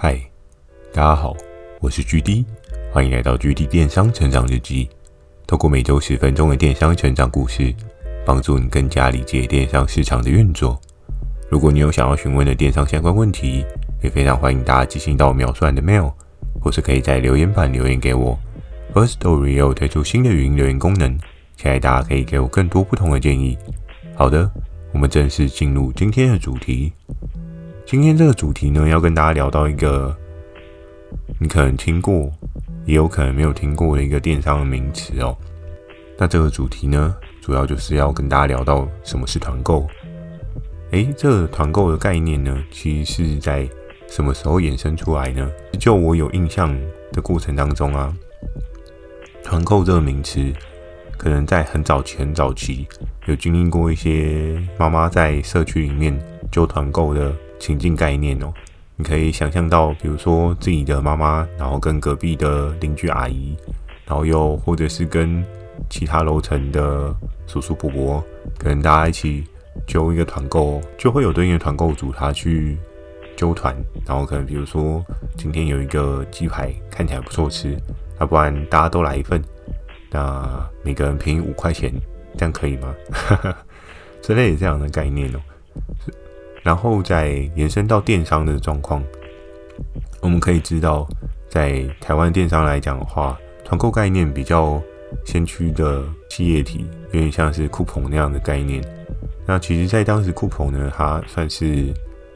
嗨，大家好，我是 GD，欢迎来到 GD 电商成长日记。透过每周十分钟的电商成长故事，帮助你更加理解电商市场的运作。如果你有想要询问的电商相关问题，也非常欢迎大家寄信到秒算的 mail，或是可以在留言板留言给我。Firstory 又推出新的语音留言功能，期待大家可以给我更多不同的建议。好的，我们正式进入今天的主题。今天这个主题呢，要跟大家聊到一个你可能听过，也有可能没有听过的一个电商的名词哦。那这个主题呢，主要就是要跟大家聊到什么是团购。诶，这个团购的概念呢，其实是在什么时候衍生出来呢？就我有印象的过程当中啊，团购这个名词，可能在很早期、很早期有经历过一些妈妈在社区里面就团购的。情境概念哦，你可以想象到，比如说自己的妈妈，然后跟隔壁的邻居阿姨，然后又或者是跟其他楼层的叔叔伯伯，可能大家一起揪一个团购，就会有对应的团购组他去揪团，然后可能比如说今天有一个鸡排看起来不错吃，要不然大家都来一份，那每个人便宜五块钱，这样可以吗？之类这样的概念哦。然后再延伸到电商的状况，我们可以知道，在台湾电商来讲的话，团购概念比较先驱的企业体，有点像是酷澎那样的概念。那其实，在当时酷澎呢，它算是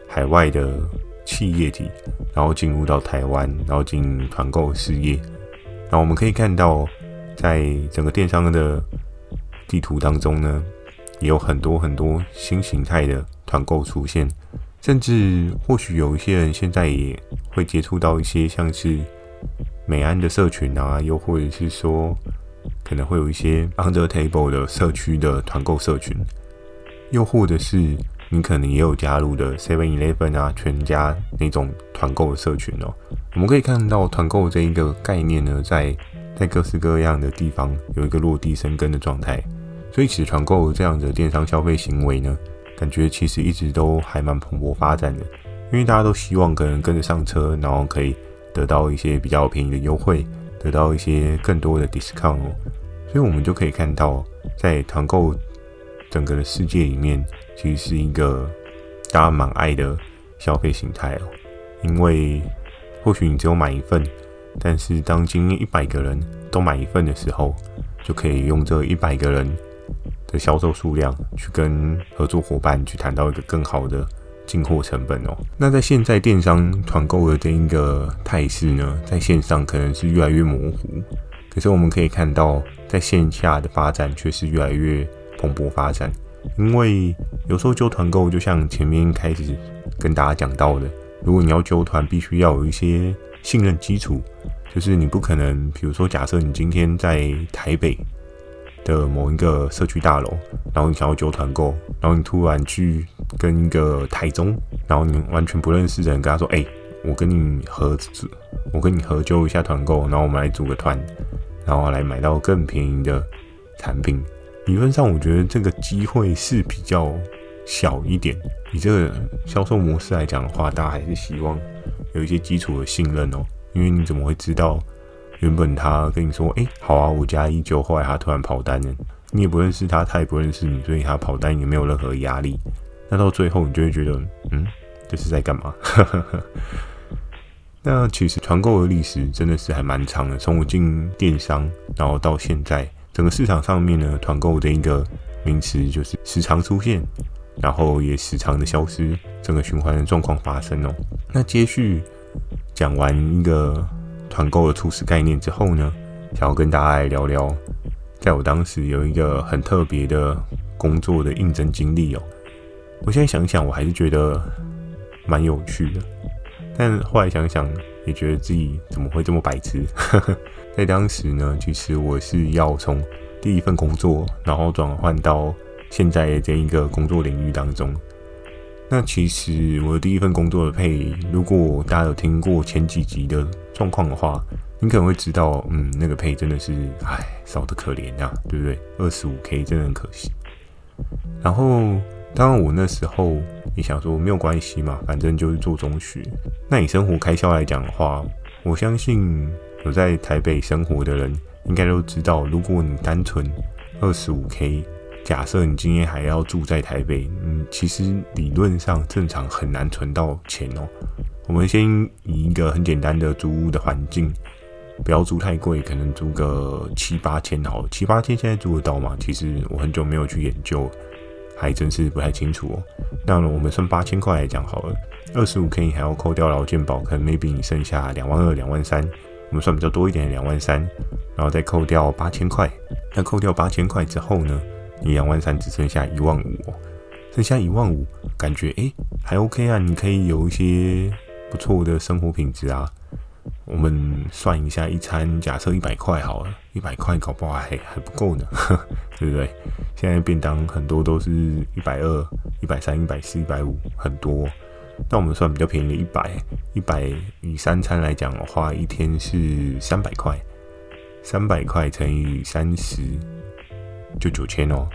海外的企业体，然后进入到台湾，然后进行团购事业。那我们可以看到，在整个电商的地图当中呢，也有很多很多新形态的。团购出现，甚至或许有一些人现在也会接触到一些像是美安的社群啊，又或者是说可能会有一些 under table 的社区的团购社群，又或者是你可能也有加入的 Seven Eleven 啊、全家那种团购的社群哦。我们可以看到团购这一个概念呢，在在各式各样的地方有一个落地生根的状态，所以其实团购这样的电商消费行为呢。感觉其实一直都还蛮蓬勃发展的，因为大家都希望可能跟着上车，然后可以得到一些比较便宜的优惠，得到一些更多的 discount 哦。所以我们就可以看到，在团购整个的世界里面，其实是一个大家蛮爱的消费形态哦。因为或许你只有买一份，但是当今天一百个人都买一份的时候，就可以用这一百个人。的销售数量，去跟合作伙伴去谈到一个更好的进货成本哦。那在现在电商团购的这一个态势呢，在线上可能是越来越模糊，可是我们可以看到，在线下的发展却是越来越蓬勃发展。因为有时候揪团购，就像前面开始跟大家讲到的，如果你要揪团，必须要有一些信任基础，就是你不可能，比如说假设你今天在台北。的某一个社区大楼，然后你想要揪团购，然后你突然去跟一个台中，然后你完全不认识的人跟他说：“哎、我跟你合资，我跟你合揪一下团购，然后我们来组个团，然后来买到更便宜的产品。”理论上，我觉得这个机会是比较小一点。以这个销售模式来讲的话，大家还是希望有一些基础的信任哦，因为你怎么会知道？原本他跟你说，哎、好啊，五加一就，后来他突然跑单了，你也不认识他，他也不认识你，所以他跑单也没有任何压力。那到最后，你就会觉得，嗯，这是在干嘛？那其实团购的历史真的是还蛮长的，从我进电商，然后到现在，整个市场上面呢，团购的一个名词就是时常出现，然后也时常的消失，整个循环的状况发生哦。那接续讲完一个。团购的初始概念之后呢，想要跟大家来聊聊，在我当时有一个很特别的工作的应征经历哦。我现在想想，我还是觉得蛮有趣的，但后来想想，也觉得自己怎么会这么白痴。在当时呢，其实我是要从第一份工作，然后转换到现在的这一个工作领域当中。那其实我的第一份工作的配，如果大家有听过前几集的状况的话，你可能会知道，嗯，那个配真的是，唉，少得可怜啊，对不对？二十五 K 真的很可惜。然后当然，我那时候也想说没有关系嘛，反正就是做中学。那以生活开销来讲的话，我相信有在台北生活的人应该都知道，如果你单纯二十五 K，假设你今天还要住在台北，嗯，其实理论上正常很难存到钱哦。我们先以一个很简单的租屋的环境，不要租太贵，可能租个七八千好，七八千现在租得到吗？其实我很久没有去研究。还真是不太清楚哦。那我们算八千块来讲好了，二十五 K 你还要扣掉劳健保，可能 maybe 你剩下两万二、两万三。我们算比较多一点两万三，然后再扣掉八千块。那扣掉八千块之后呢，你两万三只剩下一万五哦。剩下一万五，感觉诶还 OK 啊，你可以有一些不错的生活品质啊。我们算一下，一餐假设一百块好了，一百块搞不好还还不够呢，对不对？现在便当很多都是一百二、一百三、一百四、一百五，很多。那我们算比较便宜的一百，一百以三餐来讲的话，一天是三百块，三百块乘以三十就九千哦，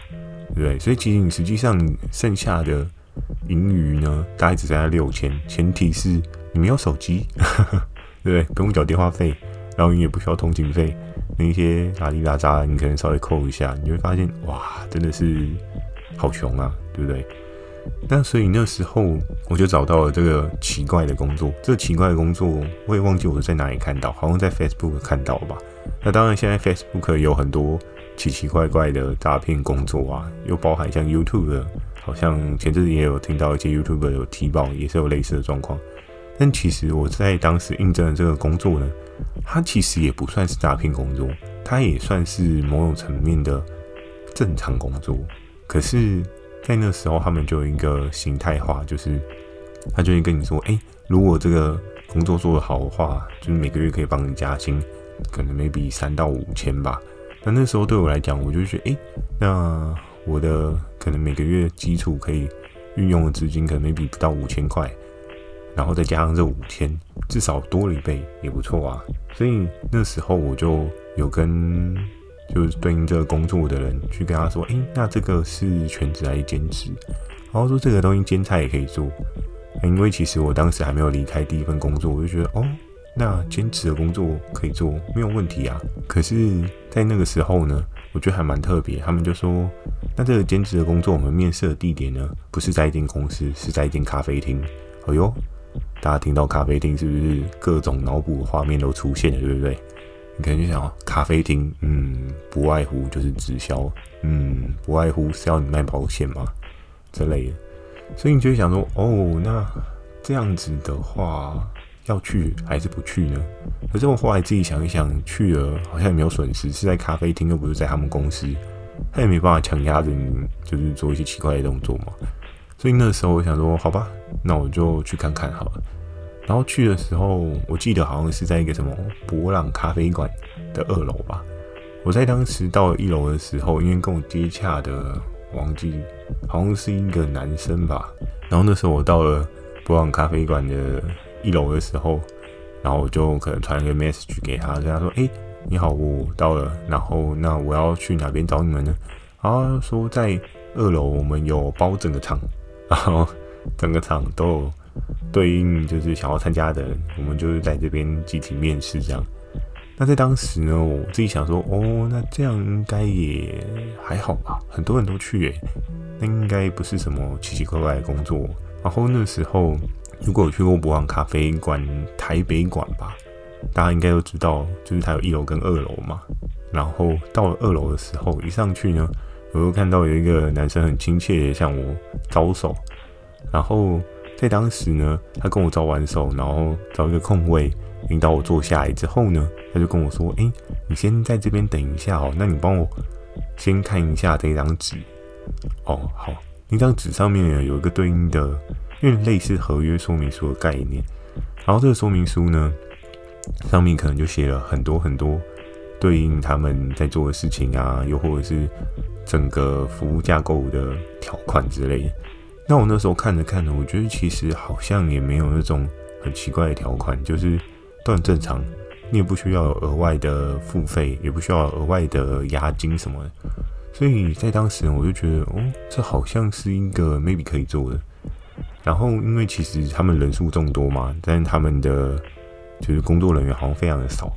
对不对？所以其实你实际上剩下的盈余呢，大概只剩下六千，前提是你没有手机。对，不对？不用缴电话费，然后你也不需要通勤费，那一些拉里拉杂，你可能稍微扣一下，你会发现，哇，真的是好穷啊，对不对？那所以那时候我就找到了这个奇怪的工作，这个奇怪的工作我也忘记我在哪里看到，好像在 Facebook 看到吧。那当然，现在 Facebook 有很多奇奇怪怪的诈骗工作啊，又包含像 YouTube 的，好像前阵子也有听到一些 YouTube 有提报，也是有类似的状况。但其实我在当时应征的这个工作呢，它其实也不算是诈骗工作，它也算是某种层面的正常工作。可是，在那时候，他们就有一个形态化，就是他就会跟你说：“哎，如果这个工作做得好的话，就是每个月可以帮你加薪，可能 maybe 三到五千吧。”那那时候对我来讲，我就觉得：“哎，那我的可能每个月基础可以运用的资金，可能每笔不到五千块。”然后再加上这五千，至少多了一倍也不错啊。所以那时候我就有跟就是对应这个工作的人去跟他说：“诶，那这个是全职还是兼职？”然后说这个东西兼差也可以做。因为其实我当时还没有离开第一份工作，我就觉得哦，那兼职的工作可以做，没有问题啊。可是，在那个时候呢，我觉得还蛮特别。他们就说：“那这个兼职的工作，我们面试的地点呢，不是在一间公司，是在一间咖啡厅。”哎呦！大家听到咖啡厅是不是各种脑补画面都出现了，对不对？你可能就想，咖啡厅，嗯，不外乎就是直销，嗯，不外乎是要你卖保险嘛，之类的。所以你就会想说，哦，那这样子的话，要去还是不去呢？可是我后来自己想一想，去了好像也没有损失，是在咖啡厅，又不是在他们公司，他也没办法强压着你，就是做一些奇怪的动作嘛。所以那时候我想说，好吧，那我就去看看好了。然后去的时候，我记得好像是在一个什么博朗咖啡馆的二楼吧。我在当时到一楼的时候，因为跟我接洽的忘记好像是一个男生吧。然后那时候我到了博朗咖啡馆的一楼的时候，然后我就可能传一个 message 给他，跟他说：“哎，你好，我到了。然后那我要去哪边找你们呢？”然后说在二楼，我们有包整个场。然后整个场都有对应，就是想要参加的人，我们就是在这边集体面试这样。那在当时呢，我自己想说，哦，那这样应该也还好吧，很多人都去诶，那应该不是什么奇奇怪怪的工作。然后那时候，如果有去过博朗咖啡馆台北馆吧，大家应该都知道，就是它有一楼跟二楼嘛。然后到了二楼的时候，一上去呢。我又看到有一个男生很亲切的向我招手，然后在当时呢，他跟我招完手，然后找一个空位引导我坐下来之后呢，他就跟我说：“诶，你先在这边等一下哦，那你帮我先看一下这张纸。哦，好，那张纸上面有一个对应的，因为类似合约说明书的概念，然后这个说明书呢，上面可能就写了很多很多对应他们在做的事情啊，又或者是。整个服务架构的条款之类的，那我那时候看着看着，我觉得其实好像也没有那种很奇怪的条款，就是都很正常。你也不需要额外的付费，也不需要额外的押金什么的，所以在当时我就觉得，哦，这好像是一个 maybe 可以做的。然后因为其实他们人数众多嘛，但是他们的就是工作人员好像非常的少，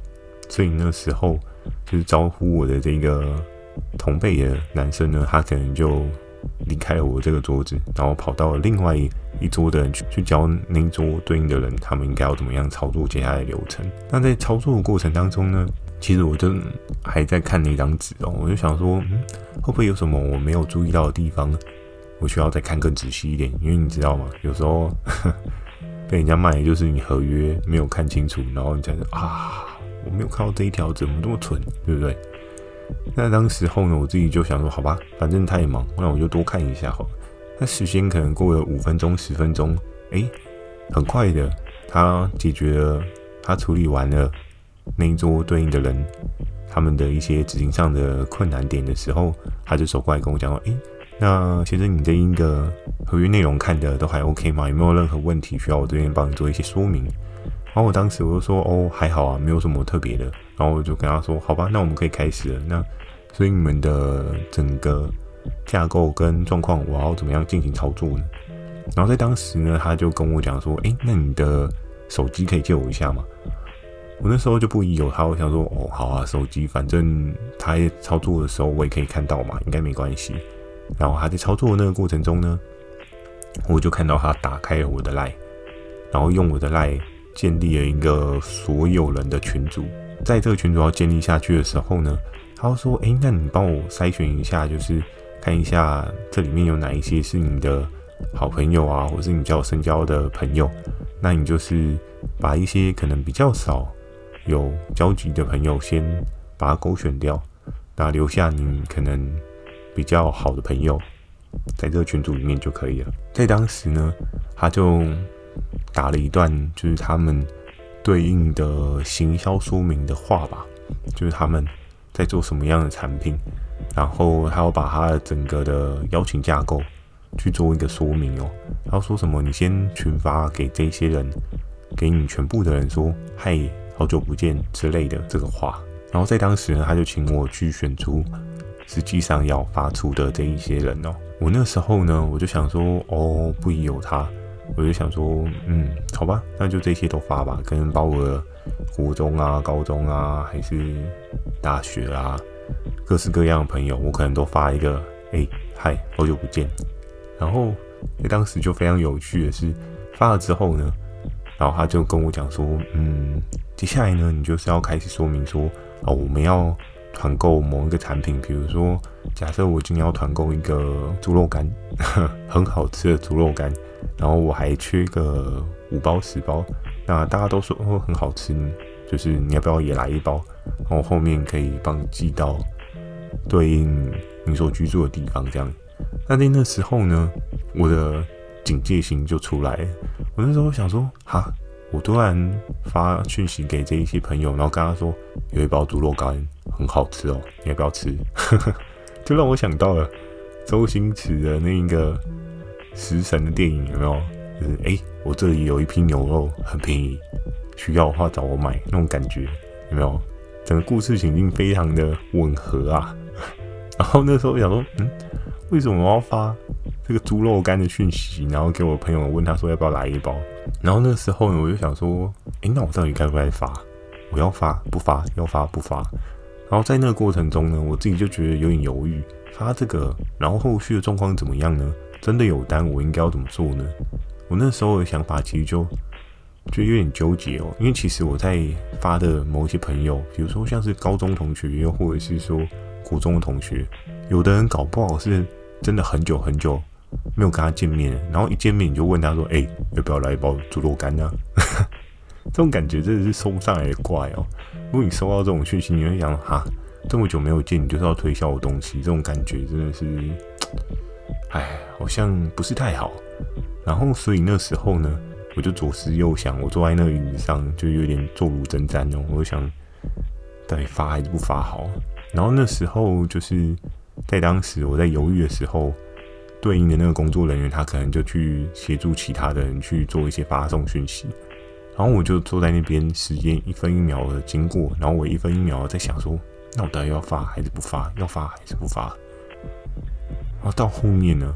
所以那时候就是招呼我的这个同辈的男生呢，他可能就。离开了我这个桌子，然后跑到了另外一桌的人去去教那一桌对应的人，他们应该要怎么样操作接下来的流程。那在操作的过程当中呢，其实我就还在看那张纸哦，我就想说，嗯，会不会有什么我没有注意到的地方呢？我需要再看更仔细一点，因为你知道吗？有时候 被人家卖，就是你合约没有看清楚，然后你才说啊，我没有看到这一条，怎么这么蠢，对不对？那当时候呢，我自己就想说，好吧，反正他也忙，那我就多看一下好了。那时间可能过了五分钟、十分钟，诶，很快的，他解决了，他处理完了那一桌对应的人他们的一些执行上的困难点的时候，他就走过来跟我讲说，诶，那其实，你这一个合约内容看的都还 OK 吗？有没有任何问题需要我这边帮你做一些说明？然后我当时我就说，哦，还好啊，没有什么特别的。然后我就跟他说，好吧，那我们可以开始了。那所以你们的整个架构跟状况，我要怎么样进行操作呢？然后在当时呢，他就跟我讲说，诶，那你的手机可以借我一下吗？我那时候就不疑有他，我想说，哦，好啊，手机，反正他操作的时候我也可以看到嘛，应该没关系。然后他在操作的那个过程中呢，我就看到他打开了我的 LINE，然后用我的 LINE。建立了一个所有人的群组，在这个群组要建立下去的时候呢，他说：“诶，那你帮我筛选一下，就是看一下这里面有哪一些是你的好朋友啊，或是你比较深交的朋友。那你就是把一些可能比较少有交集的朋友先把它勾选掉，那留下你可能比较好的朋友，在这个群组里面就可以了。在当时呢，他就。打了一段就是他们对应的行销说明的话吧，就是他们在做什么样的产品，然后他要把他的整个的邀请架构去做一个说明哦。他说什么？你先群发给这些人，给你全部的人说“嗨，好久不见”之类的这个话。然后在当时呢，他就请我去选出实际上要发出的这一些人哦。我那时候呢，我就想说，哦，不疑有他。我就想说，嗯，好吧，那就这些都发吧。可能包括国中啊、高中啊，还是大学啊，各式各样的朋友，我可能都发一个，哎、嗨，好久不见。然后，欸、当时就非常有趣的是，发了之后呢，然后他就跟我讲说，嗯，接下来呢，你就是要开始说明说，哦，我们要团购某一个产品，比如说，假设我今天要团购一个猪肉干，很好吃的猪肉干。然后我还缺个五包十包，那大家都说哦很好吃，就是你要不要也来一包？然后后面可以帮你寄到对应你所居住的地方，这样。那在那时候呢，我的警戒心就出来。我那时候想说，哈，我突然发讯息给这一些朋友，然后跟他说有一包猪肉干很好吃哦，你要不要吃？就让我想到了周星驰的那一个。食神的电影有没有？就是哎、我这里有一批牛肉，很便宜，需要的话找我买那种感觉，有没有？整个故事情境非常的吻合啊。然后那时候我想说，嗯，为什么我要发这个猪肉干的讯息，然后给我朋友问他说要不要来一包？然后那时候呢，我就想说，哎、那我到底该不该发？我要发不发？要发不发？然后在那个过程中呢，我自己就觉得有点犹豫，发这个，然后后续的状况怎么样呢？真的有单，我应该要怎么做呢？我那时候的想法其实就就有点纠结哦，因为其实我在发的某一些朋友，比如说像是高中同学，又或者是说国中的同学，有的人搞不好是真的很久很久没有跟他见面，然后一见面你就问他说：“哎，要不要来一包猪肉干呢？” 这种感觉真的是说不上来的怪哦。如果你收到这种讯息，你会想：哈，这么久没有见，你就是要推销我东西，这种感觉真的是。哎，好像不是太好。然后，所以那时候呢，我就左思右想，我坐在那个椅子上，就有点坐如针毡哦。我就想，到底发还是不发好？然后那时候就是在当时我在犹豫的时候，对应的那个工作人员，他可能就去协助其他的人去做一些发送讯息。然后我就坐在那边，时间一分一秒的经过，然后我一分一秒的在想说，那我到底要发还是不发？要发还是不发？然后到后面呢，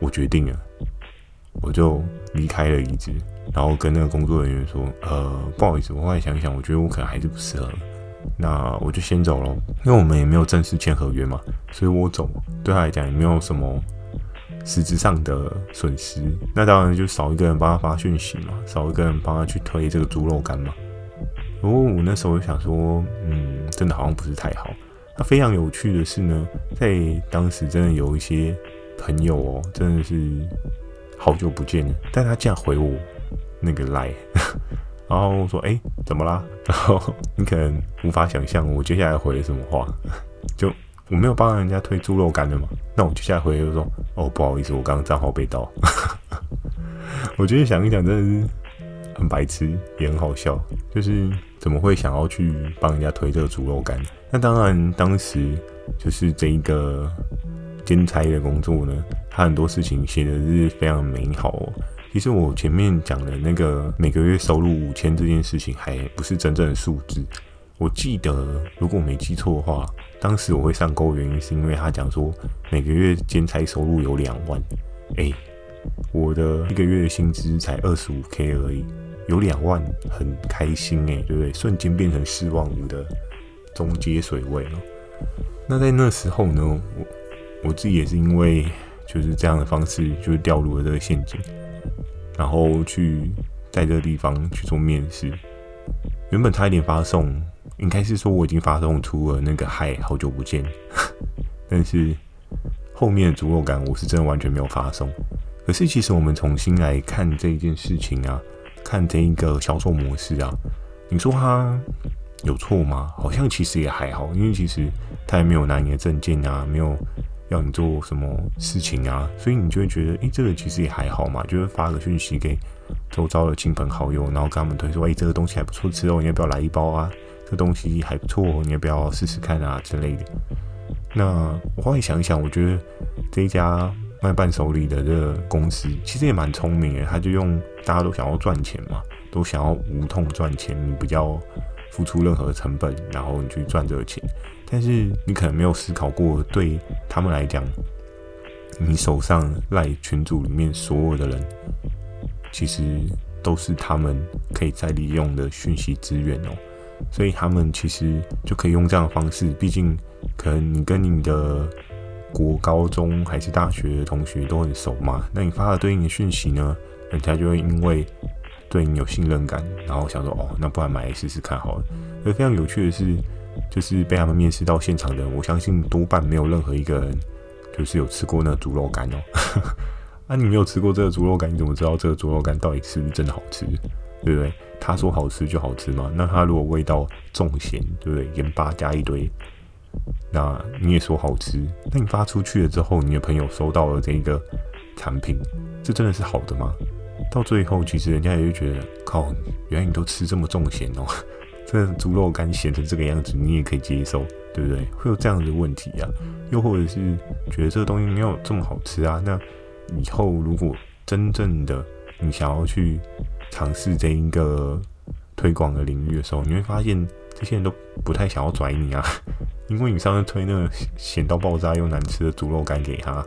我决定了，我就离开了椅子，然后跟那个工作人员说：“呃，不好意思，我后来想想，我觉得我可能还是不适合。”那我就先走了，因为我们也没有正式签合约嘛，所以我走对他来讲也没有什么实质上的损失。那当然就少一个人帮他发讯息嘛，少一个人帮他去推这个猪肉干嘛。不过我那时候想说，嗯，真的好像不是太好。那非常有趣的是呢，在当时真的有一些朋友哦，真的是好久不见了，但他竟然回我那个赖。然后说：“哎，怎么啦？”然后你可能无法想象我接下来回了什么话。就我没有帮人家推猪肉干的嘛，那我就下来回就说：“哦，不好意思，我刚刚账号被盗。”我觉得想一想，真的是很白痴，也很好笑。就是怎么会想要去帮人家推这个猪肉干？那当然，当时就是这一个兼差的工作呢，他很多事情写的是非常美好哦。其实我前面讲的那个每个月收入五千这件事情，还不是真正的数字。我记得，如果我没记错的话，当时我会上钩原因是因为他讲说每个月兼差收入有两万。哎，我的一个月的薪资才二十五 K 而已，有两万很开心哎，对不对？瞬间变成四万五的中阶水位了。那在那时候呢，我我自己也是因为就是这样的方式，就是掉入了这个陷阱。然后去在这个地方去做面试，原本差一点发送，应该是说我已经发送出了那个嗨，好久不见，但是后面的足够感我是真的完全没有发送。可是其实我们重新来看这一件事情啊，看这一个销售模式啊，你说他有错吗？好像其实也还好，因为其实他也没有拿你的证件啊，没有。要你做什么事情啊？所以你就会觉得，诶、这个其实也还好嘛，就是发个讯息给周遭的亲朋好友，然后跟他们推说，哎、欸，这个东西还不错吃哦，你要不要来一包啊？这东西还不错，你要不要试试看啊之类的。那我后来想一想，我觉得这一家卖伴手礼的这个公司其实也蛮聪明的，他就用大家都想要赚钱嘛，都想要无痛赚钱，你不要付出任何成本，然后你去赚这个钱。但是你可能没有思考过，对他们来讲，你手上赖群组里面所有的人，其实都是他们可以再利用的讯息资源哦。所以他们其实就可以用这样的方式，毕竟可能你跟你的国高中还是大学同学都很熟嘛，那你发了对应的讯息呢，人家就会因为对你有信任感，然后想说哦，那不然买来试试看好了。而非常有趣的是。就是被他们面试到现场的，我相信多半没有任何一个人就是有吃过那猪肉干哦。啊，你没有吃过这个猪肉干，你怎么知道这个猪肉干到底是不是真的好吃？对不对？他说好吃就好吃嘛。那他如果味道重咸，对不对？盐巴加一堆，那你也说好吃。那你发出去了之后，你的朋友收到了这一个产品，这真的是好的吗？到最后，其实人家也会觉得，靠，原来你都吃这么重咸哦。这猪肉干咸成这个样子，你也可以接受，对不对？会有这样的问题啊？又或者是觉得这个东西没有这么好吃啊？那以后如果真正的你想要去尝试这一个推广的领域的时候，你会发现这些人都不太想要拽你啊，因为你上次推那个咸到爆炸又难吃的猪肉干给他，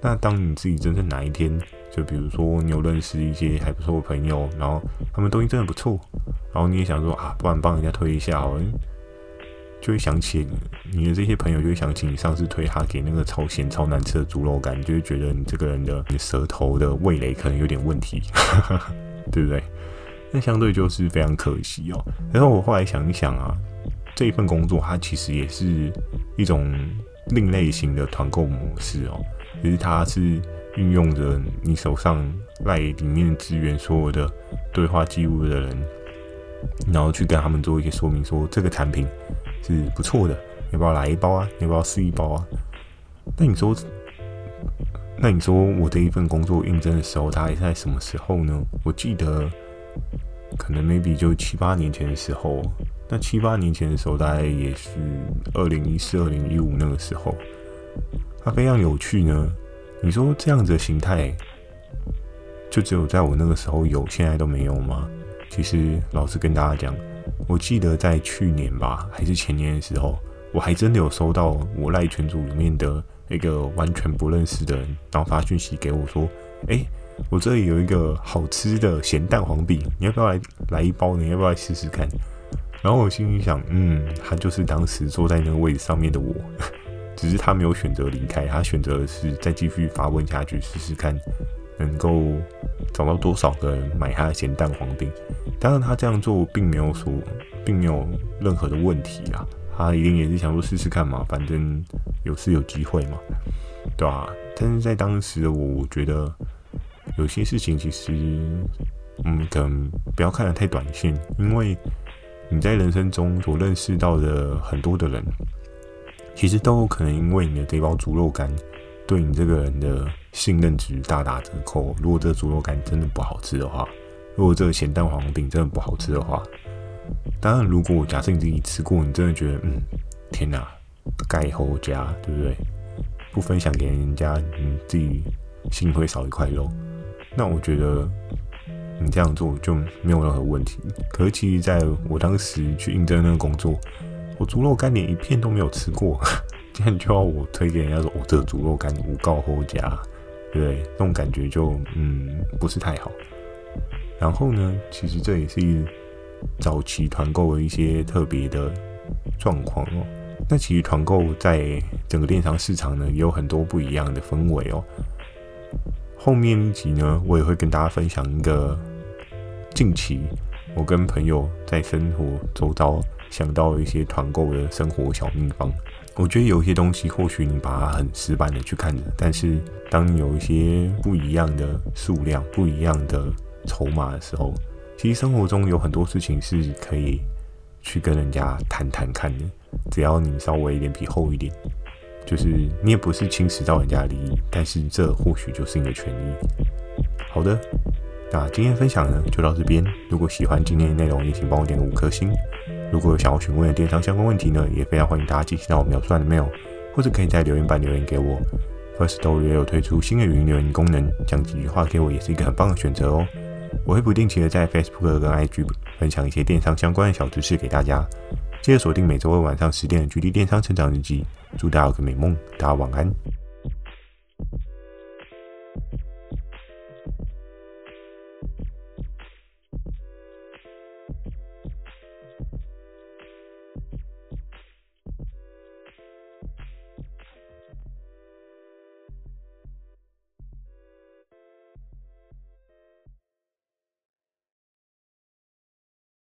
那当你自己真正哪一天，就比如说你有认识一些还不错的朋友，然后他们东西真的不错。然后你也想说啊，不然帮人家推一下好了，就会想起你的这些朋友，就会想起你上次推他给那个超咸超难吃的猪肉干，就会觉得你这个人的你舌头的味蕾可能有点问题，对不对？那相对就是非常可惜哦。然后我后来想一想啊，这一份工作它其实也是一种另类型的团购模式哦，其实它是运用着你手上赖里面资源所有的对话记录的人。然后去跟他们做一些说明，说这个产品是不错的，要不要来一包啊？要不要试一包啊？那你说，那你说我这一份工作应征的时候，大概在什么时候呢？我记得可能 maybe 就七八年前的时候。那七八年前的时候，大概也是二零一四、二零一五那个时候。它非常有趣呢。你说这样子的形态，就只有在我那个时候有，现在都没有吗？其实，老实跟大家讲，我记得在去年吧，还是前年的时候，我还真的有收到我赖群组里面的一个完全不认识的人，然后发讯息给我说：“哎，我这里有一个好吃的咸蛋黄饼，你要不要来来一包呢？要不要来试试看？”然后我心里想：“嗯，他就是当时坐在那个位置上面的我，只是他没有选择离开，他选择是再继续发问下去试试看，能够找到多少个人买他的咸蛋黄饼。当然，他这样做并没有说，并没有任何的问题啊。”他一定也是想说试试看嘛，反正有是有机会嘛，对吧、啊？但是在当时的我，我觉得有些事情其实，嗯，可能不要看得太短线，因为你在人生中所认识到的很多的人，其实都有可能因为你的这包猪肉干对你这个人的信任值大打折扣。如果这猪肉干真的不好吃的话，如果这个咸蛋黄饼真的不好吃的话。当然，如果假设你自己吃过，你真的觉得，嗯，天哪，盖后加，对不对？不分享给人家，你自己心会少一块肉。那我觉得你这样做就没有任何问题。可是，其实在我当时去应征那个工作，我猪肉干连一片都没有吃过，竟然就要我推给人家说，我、哦、这个猪肉干无告后加，对不对？这种感觉就嗯不是太好。然后呢，其实这也是。早期团购的一些特别的状况哦，那其实团购在整个电商市场呢，也有很多不一样的氛围哦。后面一集呢，我也会跟大家分享一个近期我跟朋友在生活周遭想到一些团购的生活小秘方。我觉得有一些东西，或许你把它很死板的去看着，但是当你有一些不一样的数量、不一样的筹码的时候。其实生活中有很多事情是可以去跟人家谈谈看的，只要你稍微脸皮厚一点，就是你也不是侵蚀到人家的利益，但是这或许就是你的权利。好的，那今天分享呢就到这边。如果喜欢今天的内容，也请帮我点个五颗星。如果有想要询问的电商相关问题呢，也非常欢迎大家寄信到我描述栏的 mail，或者可以在留言板留言给我。Firstory 也有推出新的语音留言功能，讲几句话给我也是一个很棒的选择哦。我会不定期的在 Facebook 跟 IG 分享一些电商相关的小知识给大家，记得锁定每周二晚上十点的《GD 电商成长日记》，祝大家有个美梦，大家晚安。